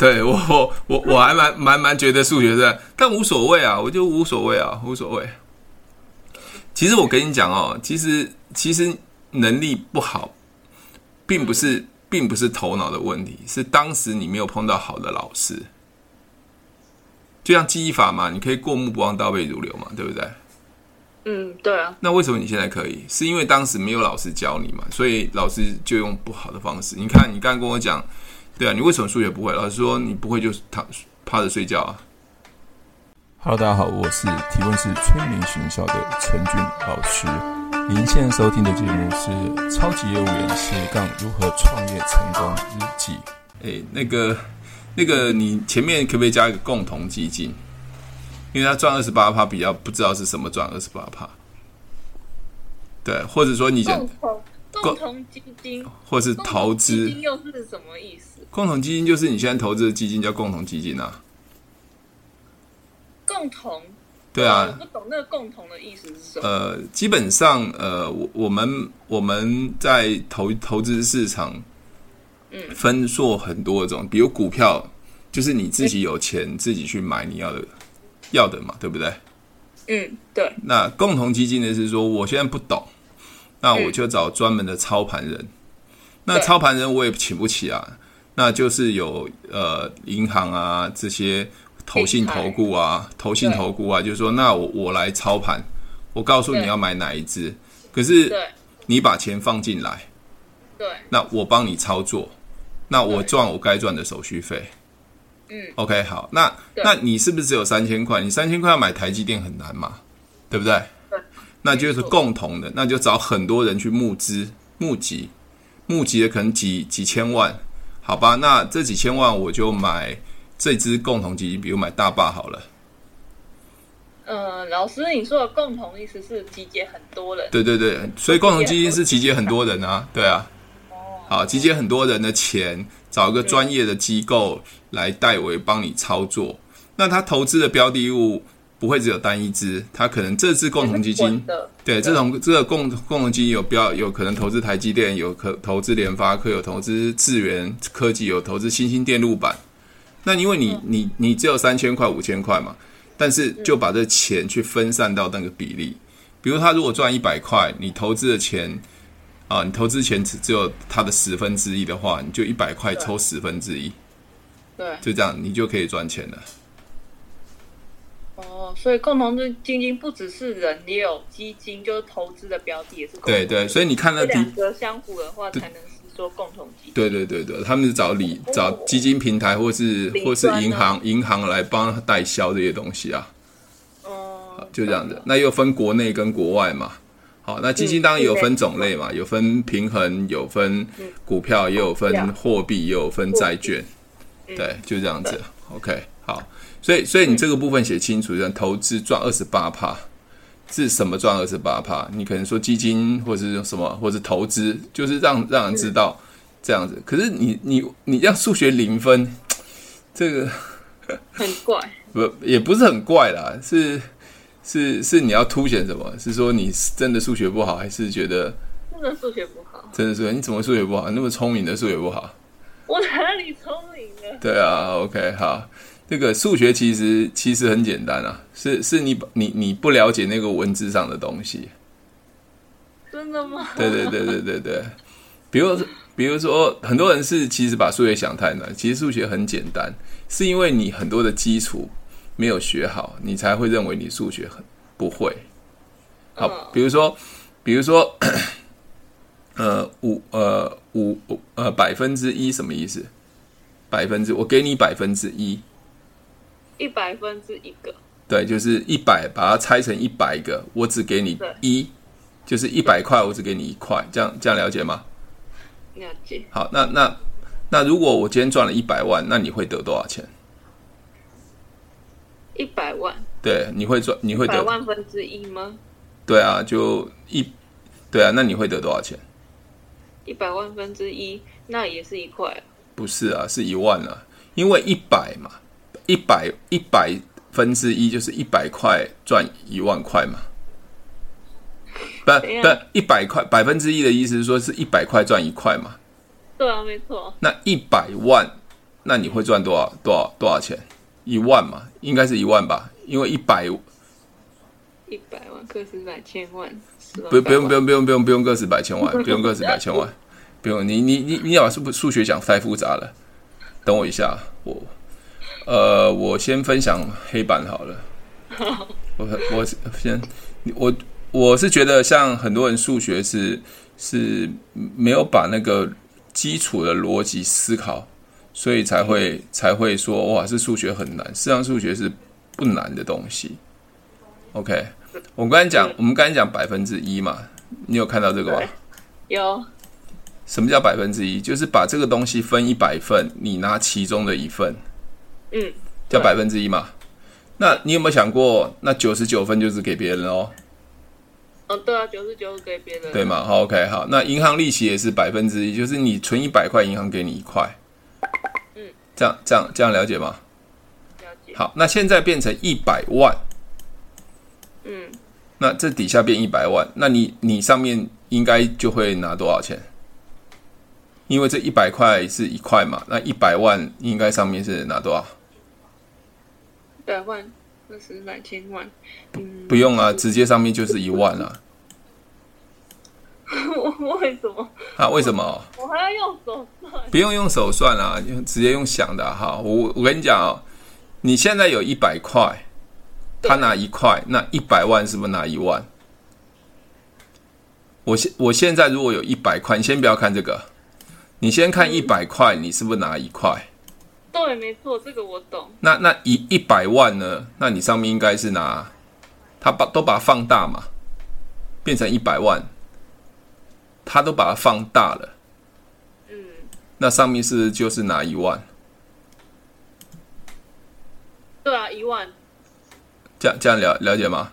对我我我我还蛮蛮蛮觉得数学是，但无所谓啊，我就无所谓啊，无所谓。其实我跟你讲哦，其实其实能力不好，并不是并不是头脑的问题，是当时你没有碰到好的老师。就像记忆法嘛，你可以过目不忘，倒背如流嘛，对不对？嗯，对啊。那为什么你现在可以？是因为当时没有老师教你嘛，所以老师就用不好的方式。你看，你刚刚跟我讲，对啊，你为什么数学不会？老师说你不会就是躺趴着睡觉啊。Hello，大家好，我是提问是催眠学校的陈俊老师。您现在收听的节目是《超级业务员斜杠如何创业成功日记》。哎，那个，那个，你前面可不可以加一个共同基金？因为他赚二十八趴，比较不知道是什么赚二十八趴，对，或者说你讲共同共同基金，或是投资又是什么意思？共同基金就是你现在投资的基金叫共同基金啊。共同，对啊，我不懂那个共同的意思是什么？呃，基本上，呃，我我们我们在投投资市场，嗯，分做很多种，比如股票，就是你自己有钱自己去买你要的。要的嘛，对不对？嗯，对。那共同基金的是说，我现在不懂，那我就找专门的操盘人。嗯、那操盘人我也请不起啊，那就是有呃银行啊这些投信投顾啊，投信投顾啊，就是说，那我我来操盘，我告诉你要买哪一只，可是你把钱放进来，对，那我帮你操作，那我赚我该赚的手续费。嗯，OK，好，那那你是不是只有三千块？你三千块要买台积电很难嘛，对不对？对，那就是共同的，那就找很多人去募资、募集、募集的可能几几千万，好吧？那这几千万我就买这支共同基金，比如买大坝好了。呃，老师，你说的共同意思是集结很多人？对对对，所以共同基金是集结很多人啊，对啊。好，集结很多人的钱，找一个专业的机构来代为帮你操作。那他投资的标的物不会只有单一只，它可能这只共同基金，对，这种这个共共同基金有标，有可能投资台积电，有可投资联发科，有投资智源科技，有投资新兴电路板。那因为你你你只有三千块五千块嘛，但是就把这钱去分散到那个比例。比如他如果赚一百块，你投资的钱。啊，你投资钱只只有它的十分之一的话，你就一百块抽十分之一，对，就这样，你就可以赚钱了。哦，所以共同基金不只是人，也有基金，就是投资的标的也是共同。对对，所以你看了两个相符的话，才能是说共同基金。对对对对，他们是找理找基金平台，或是或是银行银行来帮他代销这些东西啊。哦，就这样子，那又分国内跟国外嘛。好，那基金当然有分种类嘛，有分平衡，有分股票，也有分货币，也有分债券，对，就这样子。OK，好，所以所以你这个部分写清楚，像投资赚二十八趴是什么赚二十八趴？你可能说基金或者是什么，或者投资，就是让让人知道这样子。可是你你你让数学零分，这个很怪，不也不是很怪啦，是。是是你要凸显什么？是说你真的数学不好，还是觉得真的数学不好？真的数学？你怎么数学不好？那么聪明的数学不好？我哪里聪明了？对啊，OK，好，这个数学其实其实很简单啊，是是你你你不了解那个文字上的东西。真的吗？对对对对对对，比如比如说很多人是其实把数学想太难，其实数学很简单，是因为你很多的基础。没有学好，你才会认为你数学很不会。好，比如说，比如说，呃，五呃五呃百分之一什么意思？百分之我给你百分之一，一百分之一个。对，就是一百，把它拆成一百个，我只给你一，就是一百块，我只给你一块，这样这样了解吗？了解。好，那那那如果我今天赚了一百万，那你会得多少钱？一百万，对，你会赚，你会得万分之一吗？对啊，就一，对啊，那你会得多少钱？一百万分之一，那也是一块。不是啊，是一万啊，因为一百嘛，一百一百分之一就是一百块赚一万块嘛。不不，一百块百分之一的意思是说是一百块赚一块嘛。对啊，没错。那一百万那你会赚多少多少多少钱？一万嘛，应该是一万吧，因为一百一百万个十百千万，不不用不用不用不用不用个十 百千万，不用个十百千万，不用你你你你要把数数学讲太复杂了，等我一下，我呃我先分享黑板好了，我我先我我是觉得像很多人数学是是没有把那个基础的逻辑思考。所以才会才会说哇，这数学很难。实际上数学是不难的东西。OK，我刚才讲，我们刚才讲百分之一嘛，你有看到这个吗？有。什么叫百分之一？就是把这个东西分一百份，你拿其中的一份，嗯，叫百分之一嘛。那你有没有想过，那九十九分就是给别人哦？哦，对啊，九十九给别人，对嘛？好，OK，好。那银行利息也是百分之一，就是你存一百块，银行给你一块。嗯这样这样这样了解吗？了解。好，那现在变成一百万。嗯。那这底下变一百万，那你你上面应该就会拿多少钱？因为这一百块是一块嘛，那一百万应该上面是拿多少？一百万、二十万、千万。嗯。不用啊，直接上面就是一万了。为什么？啊？为什么？我还要用手算？不用用手算啊，用直接用想的哈。我我跟你讲哦，你现在有一百块，他拿一块，那一百万是不是拿一万？我现我现在如果有一百块，你先不要看这个，你先看一百块，你是不是拿一块？对，没错，这个我懂。那那一一百万呢？那你上面应该是拿，他把都把它放大嘛，变成一百万。他都把它放大了，嗯，那上面是就是拿一万，对啊，一万，这样这样了了解吗？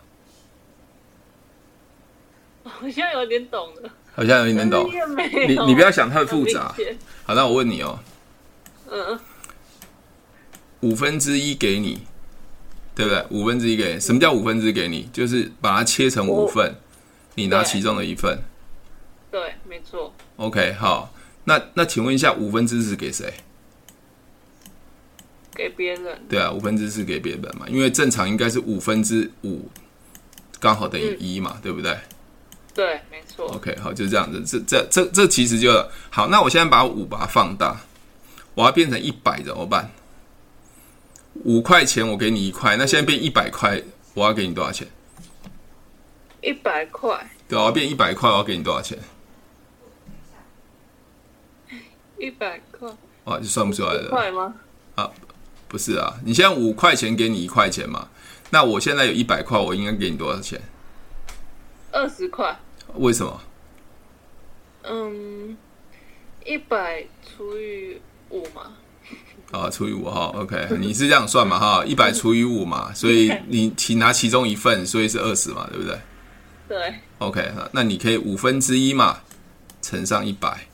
好像有点懂了，好像有点懂，你你不要想太复杂。好，那我问你哦，嗯，五分之一给你，对不对？五分之一给你，什么叫五分之一给你？就是把它切成五份，你拿其中的一份。对，没错。OK，好，那那请问一下，五分之四给谁？给别人。对啊，五分之四给别人嘛，因为正常应该是五分之五，刚好等于一嘛，嗯、对不对？对，没错。OK，好，就是这样子。这这这这其实就好。那我现在把五把它放大，我要变成一百怎么办？五块钱我给你一块，那现在变一百块，我要给你多少钱？一百块。对，我要变一百块，我要给你多少钱？一百块，啊，就算不出来了。块吗？啊，不是啊，你现在五块钱给你一块钱嘛？那我现在有一百块，我应该给你多少钱？二十块。为什么？嗯，一百除以五嘛。啊，除以五哈，OK，你是这样算嘛哈？一百除以五嘛，所以 你请拿其中一份，所以是二十嘛，对不对？对。OK，那你可以五分之一嘛，乘上一百。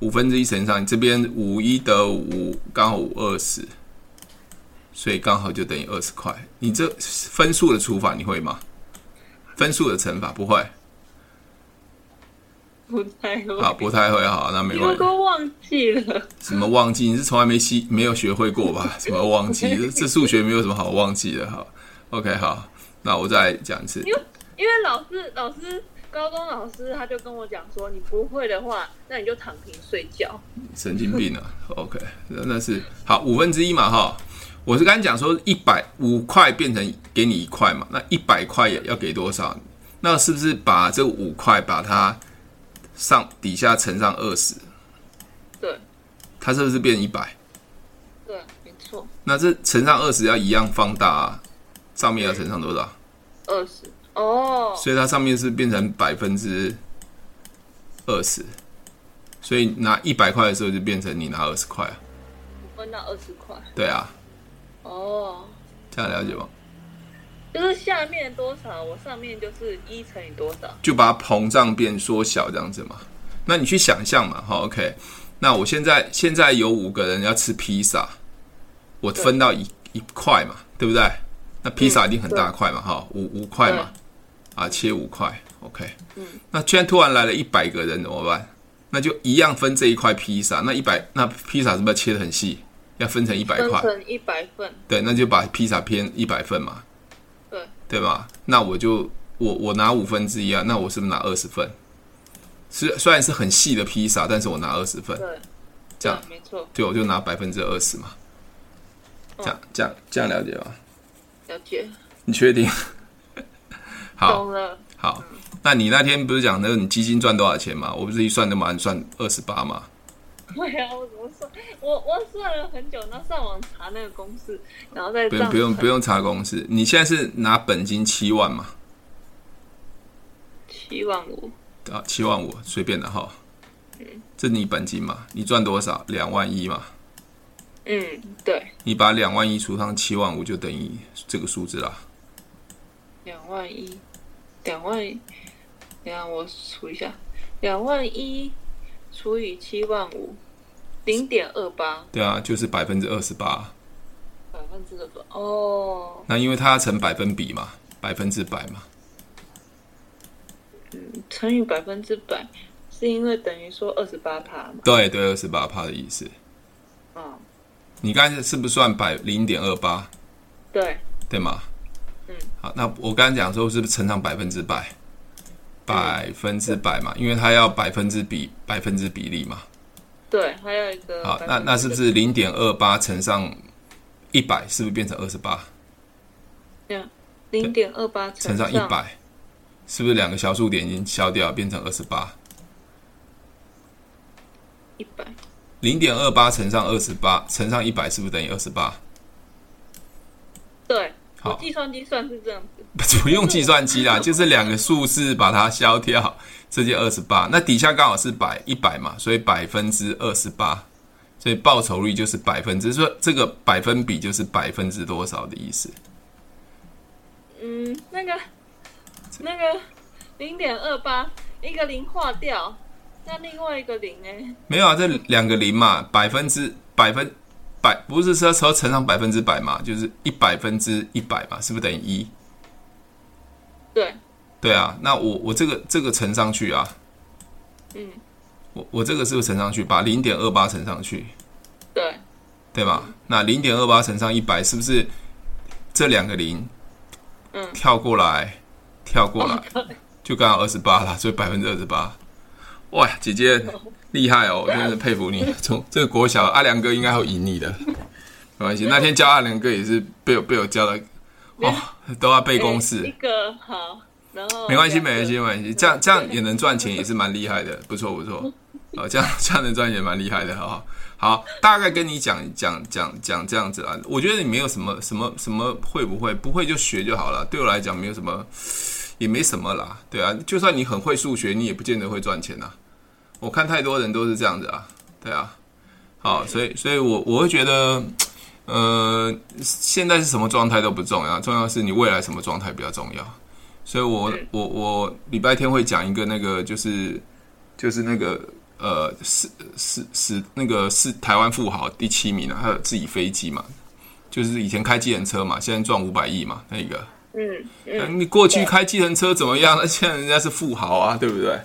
五分之一乘上，你这边五一得五，刚好五二十，所以刚好就等于二十块。你这分数的除法你会吗？分数的乘法不会？不太会。好，不太会，好，那没关系。我都忘记了。什么忘记？你是从来没习没有学会过吧？什么忘记？这这数学没有什么好忘记的。好，OK，好，那我再讲一次。因为因为老师老师。高中老师他就跟我讲说，你不会的话，那你就躺平睡觉。神经病啊！OK，那是好五分之一嘛哈。我是刚才讲说一百五块变成给你一块嘛，那一百块也要给多少？那是不是把这五块把它上底下乘上二十？对。它是不是变一百？对，没错。那这乘上二十要一样放大啊，上面要乘上多少？二十。哦，oh. 所以它上面是变成百分之二十，所以拿一百块的时候就变成你拿二十块啊，分到二十块，对啊，哦，oh. 这样了解吗？就是下面多少，我上面就是一乘以多少，就把它膨胀变缩小这样子嘛。那你去想象嘛，好，OK。那我现在现在有五个人要吃披萨，我分到一一块嘛，对不对？那披萨一定很大块嘛，哈、嗯，五五块嘛。啊，切五块，OK。嗯。那现在突然来了一百个人怎么办？那就一样分这一块披萨，那一百那披萨是不是要切的很细？要分成一百块，分成一百份。对，那就把披萨片一百份嘛。对，吧？那我就我我拿五分之一啊，那我是不是拿二十份？是虽然是很细的披萨，但是我拿二十份。对，这样没错。对，我就拿百分之二十嘛。这样这样这样了解吗？了解。你确定？好。好。那你那天不是讲那个你基金赚多少钱嘛？我不是一算就马上算二十八吗？对啊，我怎么算？我我算了很久，然后上网查那个公式，然后再不用不用不用查公式。你现在是拿本金七万嘛？七万五啊，七万五，随便的哈。嗯，这是你本金嘛？你赚多少？两万一嘛？嗯，对。你把两万一除上七万五，就等于这个数字啦。两万一，两万一。等下我数一下，两万一除以七万五，零点二八。对啊，就是百分之二十八。百分之二十八哦。那因为它要乘百分比嘛，百分之百嘛。嗯，乘以百分之百，是因为等于说二十八趴嘛？对对，二十八趴的意思。哦。你刚才是不是算百零点二八？对。对吗？嗯。好，那我刚才讲说是不是乘上百分之百？百分之百嘛，因为它要百分之比百分之比例嘛。对，还有一个。好，那那是不是零点二八乘上一百，是不是变成二十八？对，零点二八乘上一百，是不是两个小数点已经消掉，变成二十八？一百。零点二八乘上二十八乘上一百，是不是等于二十八？对。好，计算机算是这样子，不用计算机啦，就是两个数字把它消掉，这就二十八。那底下刚好是百一百嘛，所以百分之二十八，所以报酬率就是百分之，说这个百分比就是百分之多少的意思。嗯，那个那个零点二八，一个零划掉，那另外一个零呢？没有啊，这两个零嘛，百分之百分。百不是说说乘上百分之百嘛，就是一百分之一百嘛，是不是等于一？对。对啊，那我我这个这个乘上去啊，嗯，我我这个是不是乘上去，把零点二八乘上去？对。对吧？那零点二八乘上一百，是不是这两个零？嗯。跳过来，跳过来，就刚好二十八了，所以百分之二十八。哇，姐姐。厉害哦，我 真的佩服你。从这个国小，阿良哥应该会赢你的，没关系。那天教阿良哥也是被我被我教的，哦，都要背公式。一个好，然后没关系，没关系，没关系。这样这样也能赚钱，也是蛮厉害的，不错不错。哦，这样这样能赚钱蛮厉害的，好好。好，大概跟你讲讲讲讲这样子啊。我觉得你没有什么什么什么会不会，不会就学就好了。对我来讲，没有什么，也没什么啦。对啊，就算你很会数学，你也不见得会赚钱呐。我看太多人都是这样子啊，对啊，好，所以，所以我我会觉得，呃，现在是什么状态都不重要，重要是你未来什么状态比较重要。所以我我我礼拜天会讲一个那个，就是就是那个呃，是是是那个是台湾富豪第七名啊，他有自己飞机嘛，就是以前开计程车嘛，现在赚五百亿嘛，那个，嗯嗯，你过去开计程车怎么样？那现在人家是富豪啊，对不对？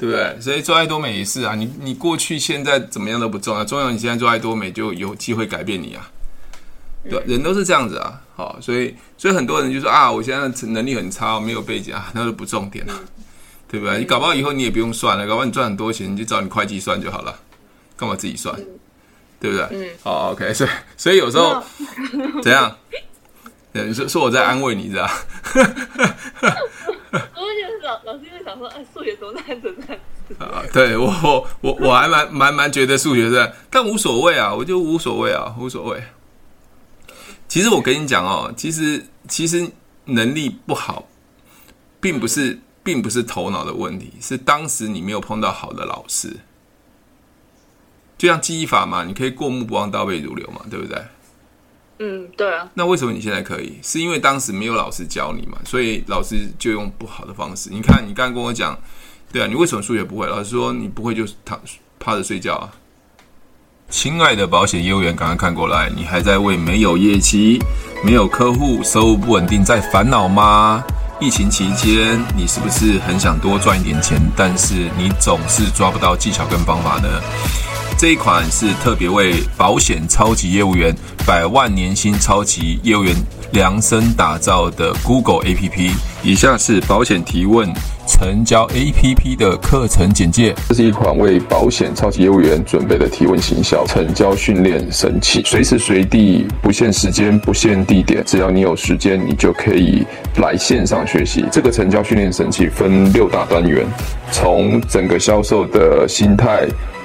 对不对？所以做爱多美也是啊，你你过去现在怎么样都不重要，重要你现在做爱多美就有机会改变你啊。对，人都是这样子啊。好，所以所以很多人就说啊，我现在能力很差，我没有背景啊，那都不重点了，对不对？你搞不好以后你也不用算了，搞不好你赚很多钱，你就找你会计算就好了，干嘛自己算？对不对？嗯。好，OK，所以所以有时候 怎样？你说说我在安慰你，是吧？老老师因为想说，哎，数学多难，怎么样？啊，对我我我我还蛮蛮蛮觉得数学是，但无所谓啊，我就无所谓啊，无所谓。其实我跟你讲哦，其实其实能力不好，并不是并不是头脑的问题，是当时你没有碰到好的老师。就像记忆法嘛，你可以过目不忘，倒背如流嘛，对不对？嗯，对啊。那为什么你现在可以？是因为当时没有老师教你嘛，所以老师就用不好的方式。你看，你刚刚跟我讲，对啊，你为什么数学不会？老师说你不会就躺趴着睡觉啊。亲爱的保险业务员，赶快看过来，你还在为没有业绩、没有客户、收入不稳定在烦恼吗？疫情期间，你是不是很想多赚一点钱，但是你总是抓不到技巧跟方法呢？这一款是特别为保险超级业务员、百万年薪超级业务员量身打造的 Google APP。以下是保险提问成交 APP 的课程简介。这是一款为保险超级业务员准备的提问行销成交训练神器，随时随地不限时间、不限地点，只要你有时间，你就可以来线上学习。这个成交训练神器分六大单元，从整个销售的心态。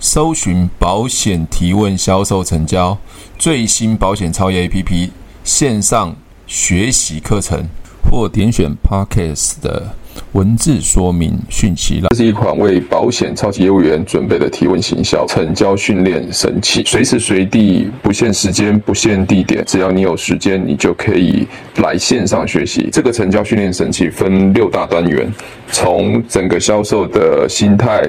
搜寻保险提问销售成交最新保险超业 APP 线上学习课程，或点选 Podcast 的文字说明讯息。这是一款为保险超级业务员准备的提问行销成交训练神器，随时随地不限时间、不限地点，只要你有时间，你就可以来线上学习。这个成交训练神器分六大单元，从整个销售的心态。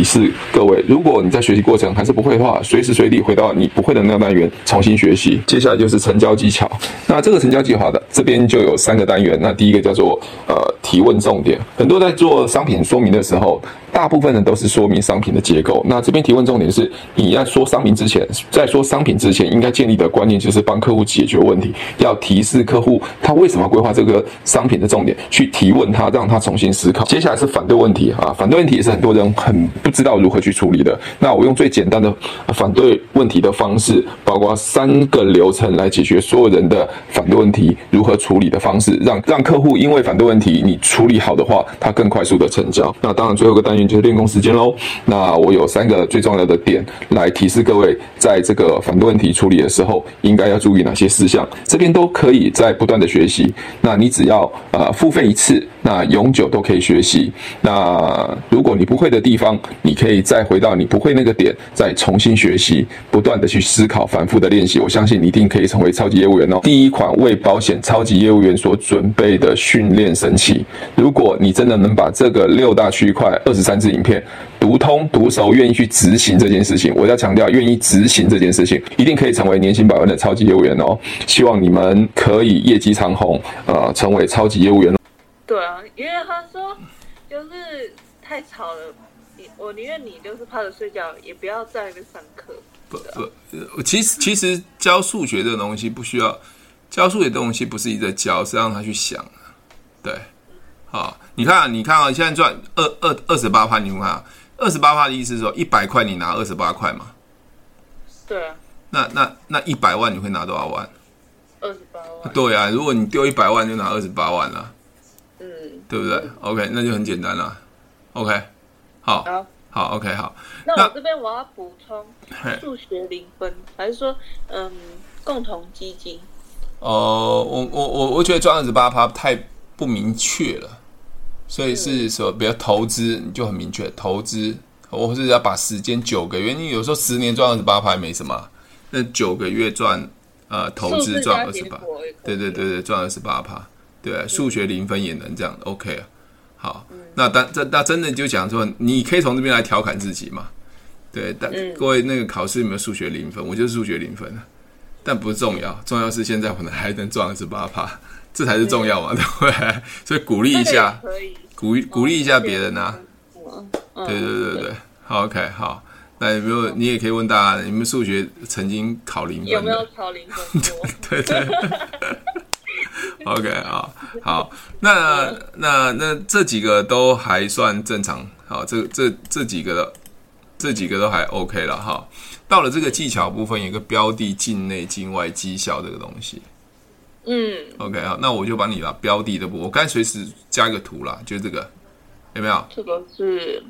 提示各位，如果你在学习过程还是不会的话，随时随地回到你不会的那个单元重新学习。接下来就是成交技巧。那这个成交计划的这边就有三个单元。那第一个叫做呃提问重点，很多在做商品说明的时候，大部分人都是说明商品的结构。那这边提问重点是，你要说商品之前，在说商品之前，应该建立的观念就是帮客户解决问题，要提示客户他为什么规划这个商品的重点，去提问他，让他重新思考。接下来是反对问题啊，反对问题也是很多人很知道如何去处理的。那我用最简单的反对问题的方式，包括三个流程来解决所有人的反对问题如何处理的方式，让让客户因为反对问题你处理好的话，他更快速的成交。那当然最后一个单元就是练功时间喽。那我有三个最重要的点来提示各位，在这个反对问题处理的时候应该要注意哪些事项，这边都可以在不断的学习。那你只要呃付费一次，那永久都可以学习。那如果你不会的地方，你可以再回到你不会那个点，再重新学习，不断的去思考，反复的练习。我相信你一定可以成为超级业务员哦。第一款为保险超级业务员所准备的训练神器，如果你真的能把这个六大区块二十三支影片读通读熟，愿意去执行这件事情，我要强调，愿意执行这件事情，一定可以成为年薪百万的超级业务员哦。希望你们可以业绩长虹，呃，成为超级业务员。对啊，因为他说就是太吵了，我宁愿你就是趴着睡觉，也不要在那边上课。不不，其实其实教数学这个东西不需要，教数学的东西不是一直在教，是让他去想。对，好，你看，你看啊，你现在赚二二二十八趴，你看，二十八趴的意思是说一百块你拿二十八块嘛？对啊。那那那一百万你会拿多少万？二十八万。对啊，如果你丢一百万就拿二十八万了。嗯。对不对？OK，那就很简单了。OK，好，好，好，OK，好。那我这边我要补充数学零分，还是说嗯共同基金？哦，我我我我觉得赚二十八趴太。不明确了，所以是说，比如投资你就很明确，投资或是要把时间九个月，你有时候十年赚二十八趴没什么，那九个月赚呃投资赚二十八，对对对对，赚二十八趴，对，数学零分也能这样，OK 啊，好，那当这那真的就讲说，你可以从这边来调侃自己嘛，对，但各位那个考试有没有数学零分？我就是数学零分，但不重要，重要是现在我们还能赚二十八趴。这才是重要嘛，对不对？所以鼓励一下，鼓励鼓励一下别人啊。对对对对，好 OK 好。那有没有你也可以问大家，你们数学曾经考零分？有没有考零分？对对。OK 啊，好。那那那这几个都还算正常。好，这这这几个的这几个都还 OK 了哈。到了这个技巧部分，有一个标的境内境外绩效这个东西。嗯，OK 啊，那我就把你把标的的部分，我该随时加一个图啦，就这个，有没有？这个是，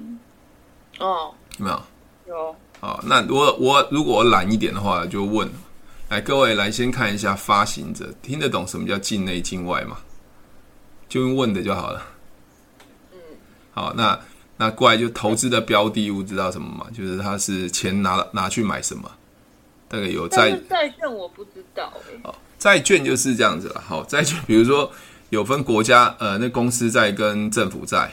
哦，有没有？有。好，那我我如果我懒一点的话，就问，来各位来先看一下发行者听得懂什么叫境内境外吗？就用问的就好了。嗯，好，那那过来就投资的标的物知道什么吗？就是他是钱拿拿去买什么？大概有债债券我不知道哎、欸。债券就是这样子了，好，债券比如说有分国家，呃，那公司债跟政府债，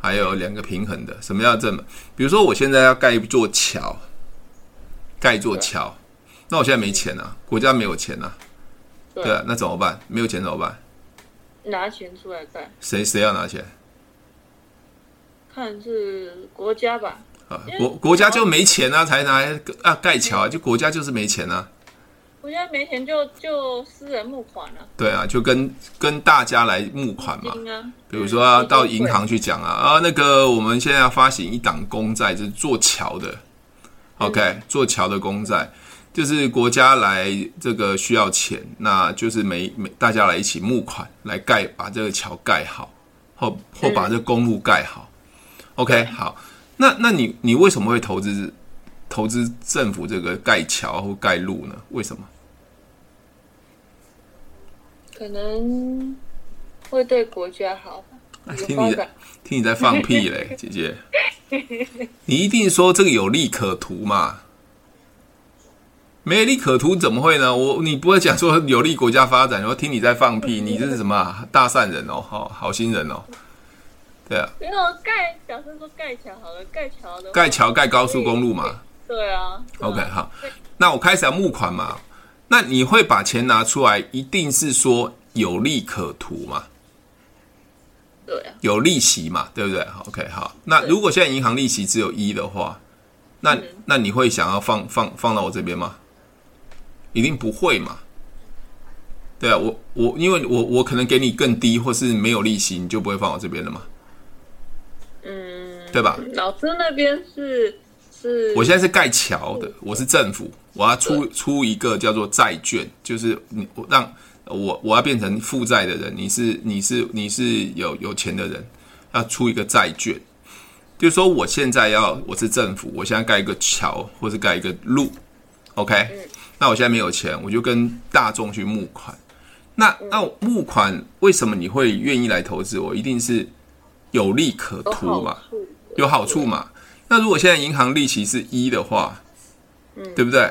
还有两个平衡的。什么叫政？比如说我现在要盖一座桥，盖一座桥，那我现在没钱啊，国家没有钱啊，对啊，那怎么办？没有钱怎么办？拿钱出来盖。谁谁要拿钱？看是国家吧。啊，国国家就没钱啊，才拿来啊盖桥啊，就国家就是没钱啊。国家没钱就就私人募款了。对啊，就跟跟大家来募款嘛。比如说啊到银行去讲啊啊，那个我们现在要发行一档公债，就是做桥的。OK，做桥的公债，就是国家来这个需要钱，那就是每每大家来一起募款来盖，把这个桥盖好，或或把这个公路盖好。OK，好，那那你你为什么会投资投资政府这个盖桥或盖路呢？为什么？可能会对国家好吧？听你在听你在放屁嘞，姐姐！你一定说这个有利可图嘛？没利可图怎么会呢？我你不会讲说有利国家发展，然后听你在放屁，你这是什么大善人哦？好好心人哦！对啊，没有盖，假设说盖桥好了，盖桥的盖桥盖高速公路嘛。对啊。对啊 OK，好，那我开始要募款嘛。那你会把钱拿出来，一定是说有利可图嘛？对啊。有利息嘛，对不对？OK，好。那如果现在银行利息只有一的话，那、嗯、那你会想要放放放到我这边吗？一定不会嘛。对啊，我我因为我我可能给你更低，或是没有利息，你就不会放我这边了嘛。嗯，对吧？老师那边是是，我现在是盖桥的，我是政府，我要出出一个叫做债券，就是你我让我我要变成负债的人，你是你是你是有有钱的人，要出一个债券，就是说我现在要我是政府，我现在盖一个桥或是盖一个路，OK，嗯，那我现在没有钱，我就跟大众去募款。那那募款为什么你会愿意来投资我？一定是有利可图嘛，有好处嘛。那如果现在银行利息是一的话，嗯，对不对？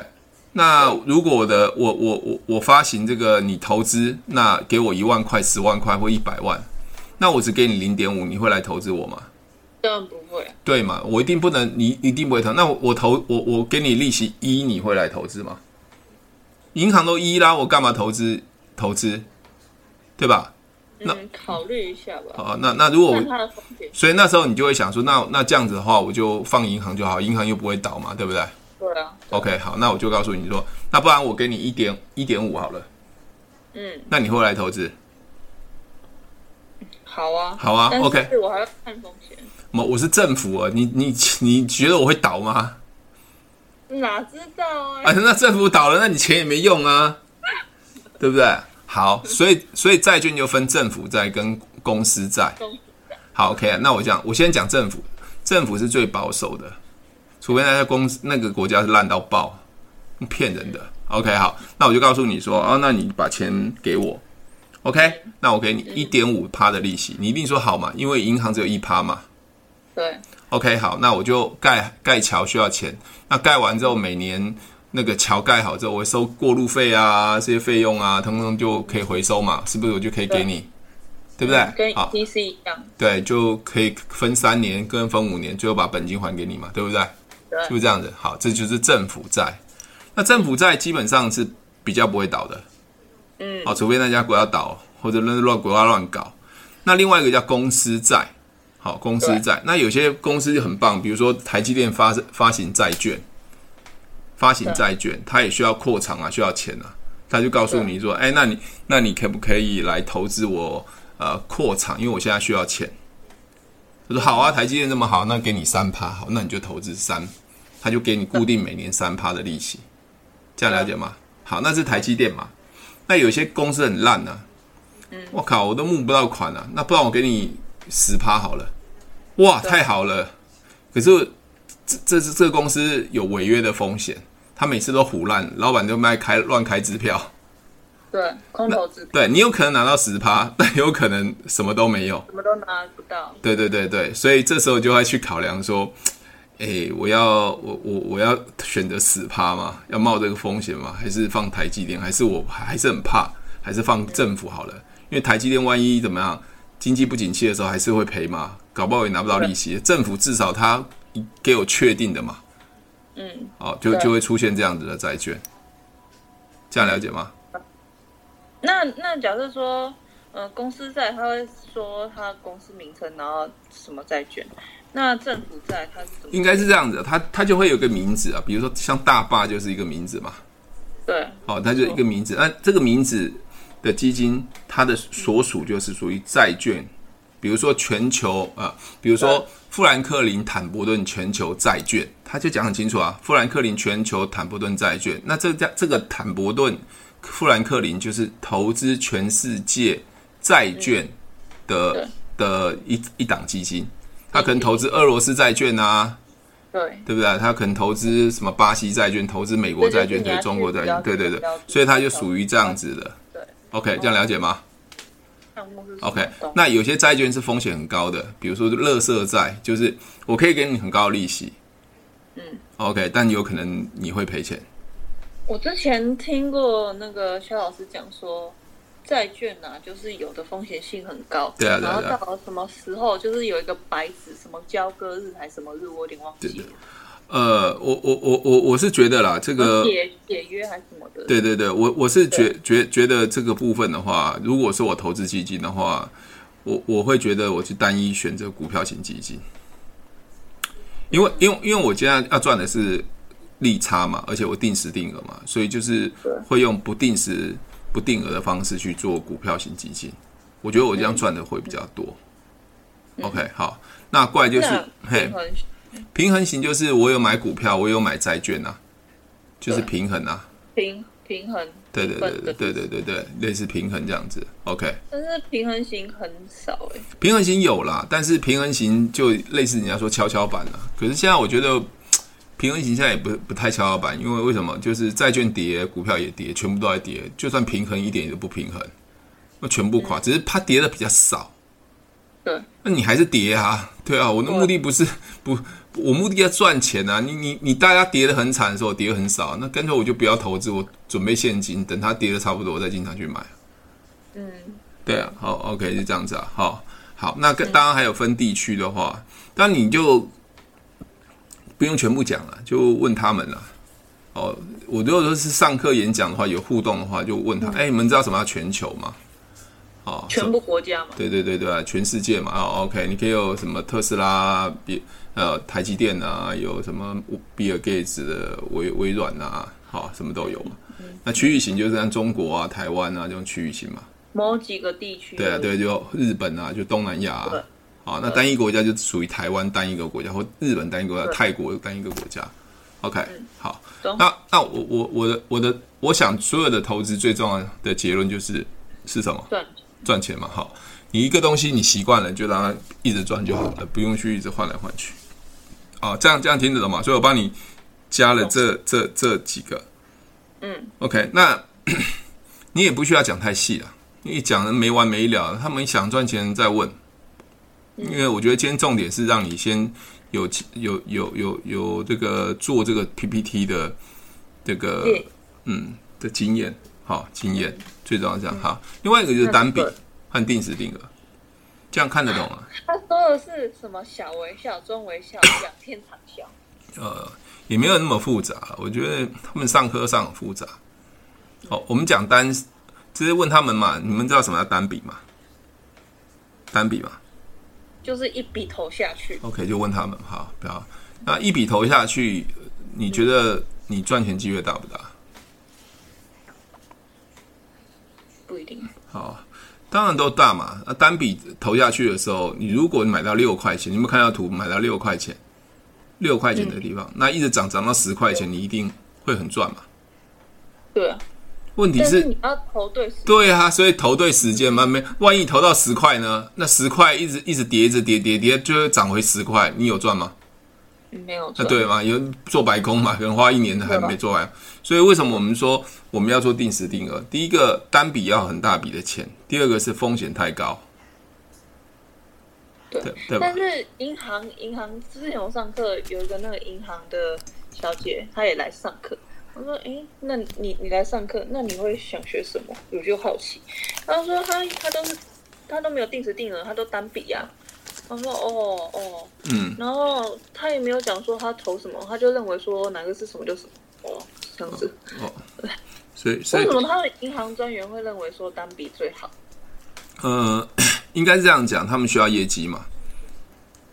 那如果我的我我我我发行这个你投资，那给我一万块、十万块或一百万，那我只给你零点五，你会来投资我吗？当然不会。对嘛？我一定不能，你一定不会投。那我我投我我给你利息一，你会来投资吗？银行都一啦，我干嘛投资？投资，对吧？那、嗯、考虑一下吧。好，那那如果我，所以那时候你就会想说，那那这样子的话，我就放银行就好，银行又不会倒嘛，对不对？对啊。OK，好，那我就告诉你说，那不然我给你一点一点五好了。嗯。那你会来投资？好啊。好啊。OK。我还要看风险。我我是政府啊，你你你觉得我会倒吗？哪知道啊？啊，那政府倒了，那你钱也没用啊。对不对？好，所以所以债券就分政府债跟公司债。好，OK，那我讲，我先讲政府，政府是最保守的，除非那家公司那个国家是烂到爆，骗人的。OK，好，那我就告诉你说，哦，那你把钱给我，OK，那我给你一点五趴的利息，你一定说好嘛，因为银行只有一趴嘛。对。OK，好，那我就盖盖桥需要钱，那盖完之后每年。那个桥盖好之后，我会收过路费啊，这些费用啊，通通就可以回收嘛，是不是？我就可以给你，对，不对？跟 ETC 一样。对，就可以分三年，跟分五年，最后把本金还给你嘛，对不对？对，是不是这样子？好，这就是政府债。那政府债基本上是比较不会倒的，嗯，好，除非那家国家倒，或者乱乱国家乱搞。那另外一个叫公司债，好，公司债。那有些公司就很棒，比如说台积电发发行债券。发行债券，它也需要扩厂啊，需要钱啊，他就告诉你说：“哎，那你那你可不可以来投资我？呃，扩厂，因为我现在需要钱。”他说：“好啊，台积电这么好，那给你三趴，好，那你就投资三，他就给你固定每年三趴的利息，这样了解吗？好，那是台积电嘛。那有些公司很烂啊，我靠，我都募不到款啊，那不然我给你十趴好了，哇，太好了，可是。”这这是这个公司有违约的风险，他每次都胡烂，老板就卖开乱开支票，对，空头支票，对，你有可能拿到十趴，但有可能什么都没有，什么都拿不到。对对对对，所以这时候就会去考量说，哎，我要我我我要选择死趴吗？要冒这个风险吗？还是放台积电？还是我还是很怕？还是放政府好了？因为台积电万一怎么样，经济不景气的时候还是会赔嘛，搞不好也拿不到利息。政府至少他。给我确定的嘛，嗯，好，就就会出现这样子的债券，这样了解吗？那那假设说，呃，公司债他会说他公司名称，然后什么债券？那政府债他是怎么？应该是这样子，他他就会有个名字啊，比如说像大坝就是一个名字嘛，对，哦，他就一个名字，那这个名字的基金，它的所属就是属于债券，比如说全球啊、呃，比如说。富兰克林坦博顿全球债券，他就讲很清楚啊。富兰克林全球坦博顿债券，那这家这个坦博顿富兰克林就是投资全世界债券的的一一档基金，他可能投资俄罗斯债券啊，对对不对？他可能投资什么巴西债券，投资美国债券，对中国债券，对对对，所以他就属于这样子的。对，OK，这样了解吗？OK，那有些债券是风险很高的，比如说垃圾债，就是我可以给你很高的利息，嗯，OK，但有可能你会赔钱。我之前听过那个肖老师讲说，债券啊，就是有的风险性很高。对啊，对啊。然后到什么时候，就是有一个白纸，什么交割日还是什么日，我有点忘记了。呃，我我我我我是觉得啦，这个解解约还是什么的。对对对，我我是觉觉觉得这个部分的话，如果是我投资基金的话，我我会觉得我去单一选择股票型基金，因为因为因为我现在要赚的是利差嘛，而且我定时定额嘛，所以就是会用不定时不定额的方式去做股票型基金，我觉得我这样赚的会比较多。嗯、OK，好，那过来就是嘿。平衡型就是我有买股票，我有买债券啊，就是平衡啊，平平衡，对对对对对对对对，类似平衡这样子，OK。但是平衡型很少哎，平衡型有啦，但是平衡型就类似人家说跷跷板啊。可是现在我觉得平衡型现在也不不太跷跷板，因为为什么？就是债券跌，股票也跌，全部都在跌，就算平衡一点也不平衡，那全部垮，只是它跌的比较少。对，那你还是跌啊？对啊，我的目的不是不，我目的要赚钱啊！你你你，大家跌得很惨的时候，跌很少，那干脆我就不要投资，我准备现金，等它跌得差不多，我再经常去买。嗯，对啊，好，OK，就这样子啊，好，好，那跟当然还有分地区的话，当然你就不用全部讲了，就问他们了。哦，我如果说是上课演讲的话，有互动的话，就问他，哎，你们知道什么叫全球吗？哦，全部国家嘛？对对对对，全世界嘛。哦，OK，你可以有什么特斯拉、比呃台积电啊，有什么比尔盖茨的微微软啊，好，什么都有嘛。嗯、那区域型就是像中国啊、台湾啊这种区域型嘛。某几个地区。对啊，对，就日本啊，就东南亚啊。好，那单一国家就属于台湾单一个国家，或日本单一个国家，泰国单一个国家。OK，嗯、好。那那我我我的我的我想所有的投资最重要的结论就是是什么？赚钱嘛，好，你一个东西你习惯了，就让它一直赚就好了，不用去一直换来换去。啊，这样这样听得懂吗？所以我帮你加了这这这几个，嗯，OK，那 你也不需要讲太细了，因为讲的没完没了，他们想赚钱再问。因为我觉得今天重点是让你先有有有有有这个做这个 PPT 的这个嗯的经验。好，经验最重要这样哈。另外一个就是单笔和定时定额，这样看得懂啊？他说的是什么？小微笑、中微笑、两片长笑。呃，也没有那么复杂。我觉得他们上课上很复杂。哦，我们讲单，直接问他们嘛。你们知道什么叫单笔吗？单笔嘛，就是一笔投下去。OK，就问他们好，不要。那一笔投下去，你觉得你赚钱机会大不大？不一定。好，当然都大嘛。那单笔投下去的时候，你如果买到六块钱，你有没有看到图？买到六块钱，六块钱的地方，嗯、那一直涨涨到十块钱，你一定会很赚嘛？对啊。问题是，是你要投对时间。对啊，所以投对时间嘛，没万一投到十块呢？那十块一直一直跌，一直跌跌跌，就会涨回十块，你有赚吗？没有啊，对嘛？有做白工嘛？可能花一年还没做完，所以为什么我们说我们要做定时定额？第一个单笔要很大笔的钱，第二个是风险太高。对对，但是银行银行之前我上课有一个那个银行的小姐，她也来上课。我说：“哎，那你你来上课，那你会想学什么？我就好奇。”她说：“她她都是她都没有定时定额，她都单笔呀。”他说：“哦哦，嗯，然后他也没有讲说他投什么，他就认为说哪个是什么就什么，哦，这样子，哦，对，所以所以为什么他的银行专员会认为说单笔最好？呃，应该是这样讲，他们需要业绩嘛，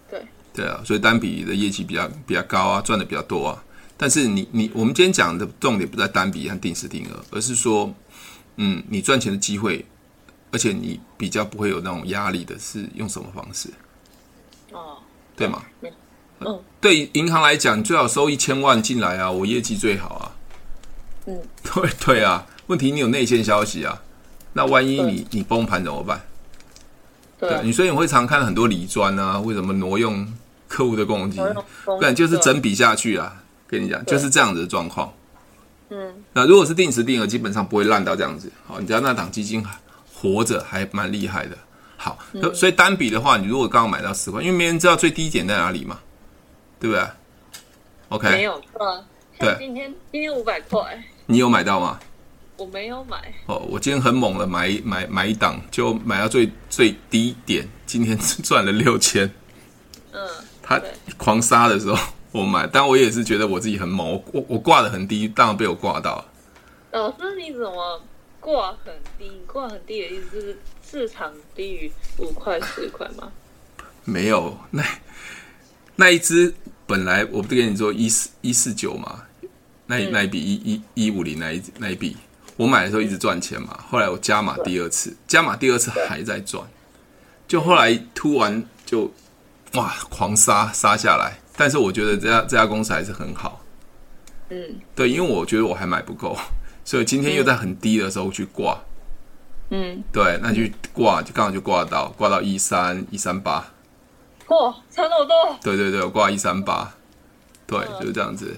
对，对啊，所以单笔的业绩比较比较高啊，赚的比较多啊。但是你你我们今天讲的重点不在单笔和定时定额，而是说，嗯，你赚钱的机会，而且你比较不会有那种压力的是用什么方式？”哦，对吗？嗯，对银行来讲，最好收一千万进来啊，我业绩最好啊。嗯，对对啊，问题你有内线消息啊，那万一你你崩盘怎么办？对，你所以你会常看很多理专啊，为什么挪用客户的公积？不然就是整笔下去啊。跟你讲，就是这样子的状况。嗯，那如果是定时定额，基本上不会烂到这样子。好，你知道那档基金活着还蛮厉害的。好，所以单笔的话，你如果刚刚买到十块，因为没人知道最低点在哪里嘛，对不对？OK，没有错。对，今天今天五百块，你有买到吗？我没有买。哦，我今天很猛的买买买一档，就买到最最低点，今天 赚了六千。嗯，他狂杀的时候我买，但我也是觉得我自己很猛，我我我挂的很低，当然被我挂到了。老师，你怎么挂很低？你挂很低的意思是市场低于五块十块吗？没有，那那一只本来我不是跟你说一四一四九嘛，那那一笔一一一五零那一那一笔，我买的时候一直赚钱嘛，后来我加码第二次，加码第二次还在赚，就后来突然就哇狂杀杀下来，但是我觉得这家这家公司还是很好，嗯，对，因为我觉得我还买不够。所以今天又在很低的时候去挂，嗯，对，那就挂就刚好就挂到挂到一三一三八，哇，差那么多！对对对，我挂一三八，对，就是这样子。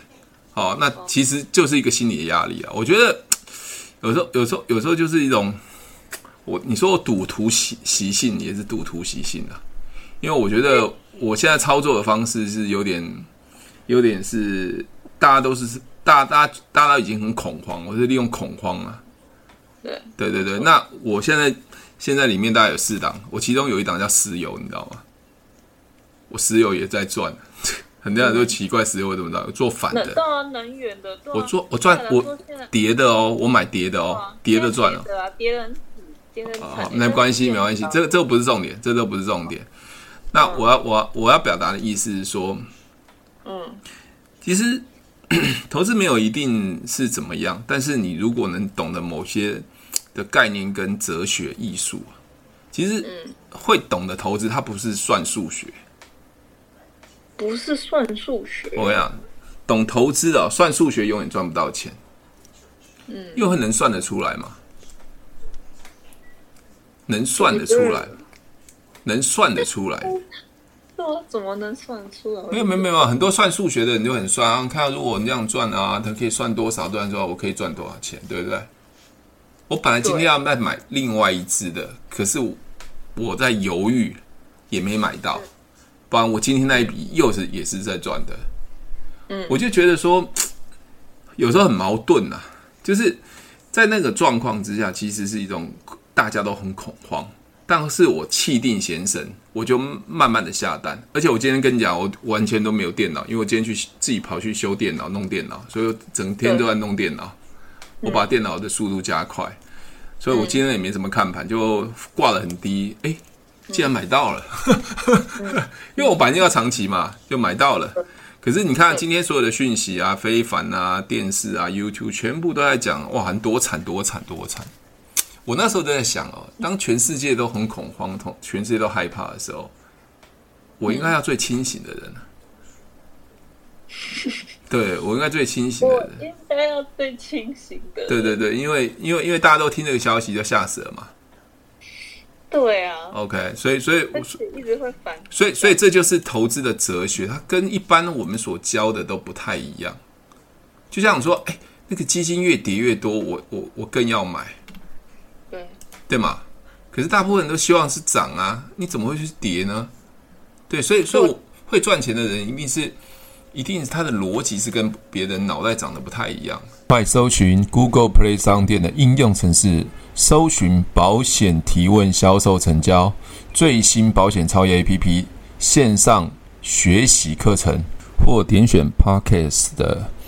好，那其实就是一个心理的压力啊。我觉得有时候有时候有时候就是一种，我你说我赌徒习习性也是赌徒习性啊，因为我觉得我现在操作的方式是有点有点是大家都是。大家大家大家都已经很恐慌，我是利用恐慌啊。对对对对，那我现在现在里面大概有四档，我其中有一档叫石油，你知道吗？我石油也在赚，很多人都奇怪石油为什么着，做反的。能源的，我做我赚我跌的哦，我买跌的哦，跌的赚了。跌人跌人好，没关系没关系，这个这个不是重点，这个都不是重点。那我要我我要表达的意思是说，嗯，其实。投资没有一定是怎么样，但是你如果能懂得某些的概念跟哲学艺术，其实会懂得投资，它不是算数学，不是算数学。我跟你讲，懂投资的算数学永远赚不到钱，嗯，又很能算得出来吗？能算得出来，能算得出来。我怎么能算出来？没有没有没有，很多算数学的人就很算啊。看到如果我这样赚啊，他可以算多少段之后，我可以赚多少钱，对不对？我本来今天要再买另外一只的，可是我在犹豫，也没买到。不然我今天那一笔又是也是在赚的。嗯，我就觉得说，有时候很矛盾啊，就是在那个状况之下，其实是一种大家都很恐慌。但是我气定神闲，我就慢慢的下单。而且我今天跟你讲，我完全都没有电脑，因为我今天去自己跑去修电脑、弄电脑，所以我整天都在弄电脑。我把电脑的速度加快，所以我今天也没什么看盘，就挂得很低。哎，竟然买到了，因为我本来就要长期嘛，就买到了。可是你看今天所有的讯息啊、非凡啊、电视啊、YouTube 全部都在讲，哇，很多惨多惨多惨。我那时候都在想哦，当全世界都很恐慌、同全世界都害怕的时候，我应该要最清醒的人。对，我应该最清醒的人，应该要最清醒的。对对对，因为因为因为大家都听这个消息就吓死了嘛。对啊。OK，所以所以我一直会反，所以所以这就是投资的哲学，它跟一般我们所教的都不太一样。就像你说，哎，那个基金越跌越多，我我我更要买。对嘛？可是大部分人都希望是涨啊，你怎么会去跌呢？对，所以所以我会赚钱的人一定是，一定是他的逻辑是跟别人脑袋长得不太一样。快搜寻 Google Play 商店的应用程式，搜寻保险提问销售成交最新保险超越 APP 线上学习课程，或点选 Podcast 的。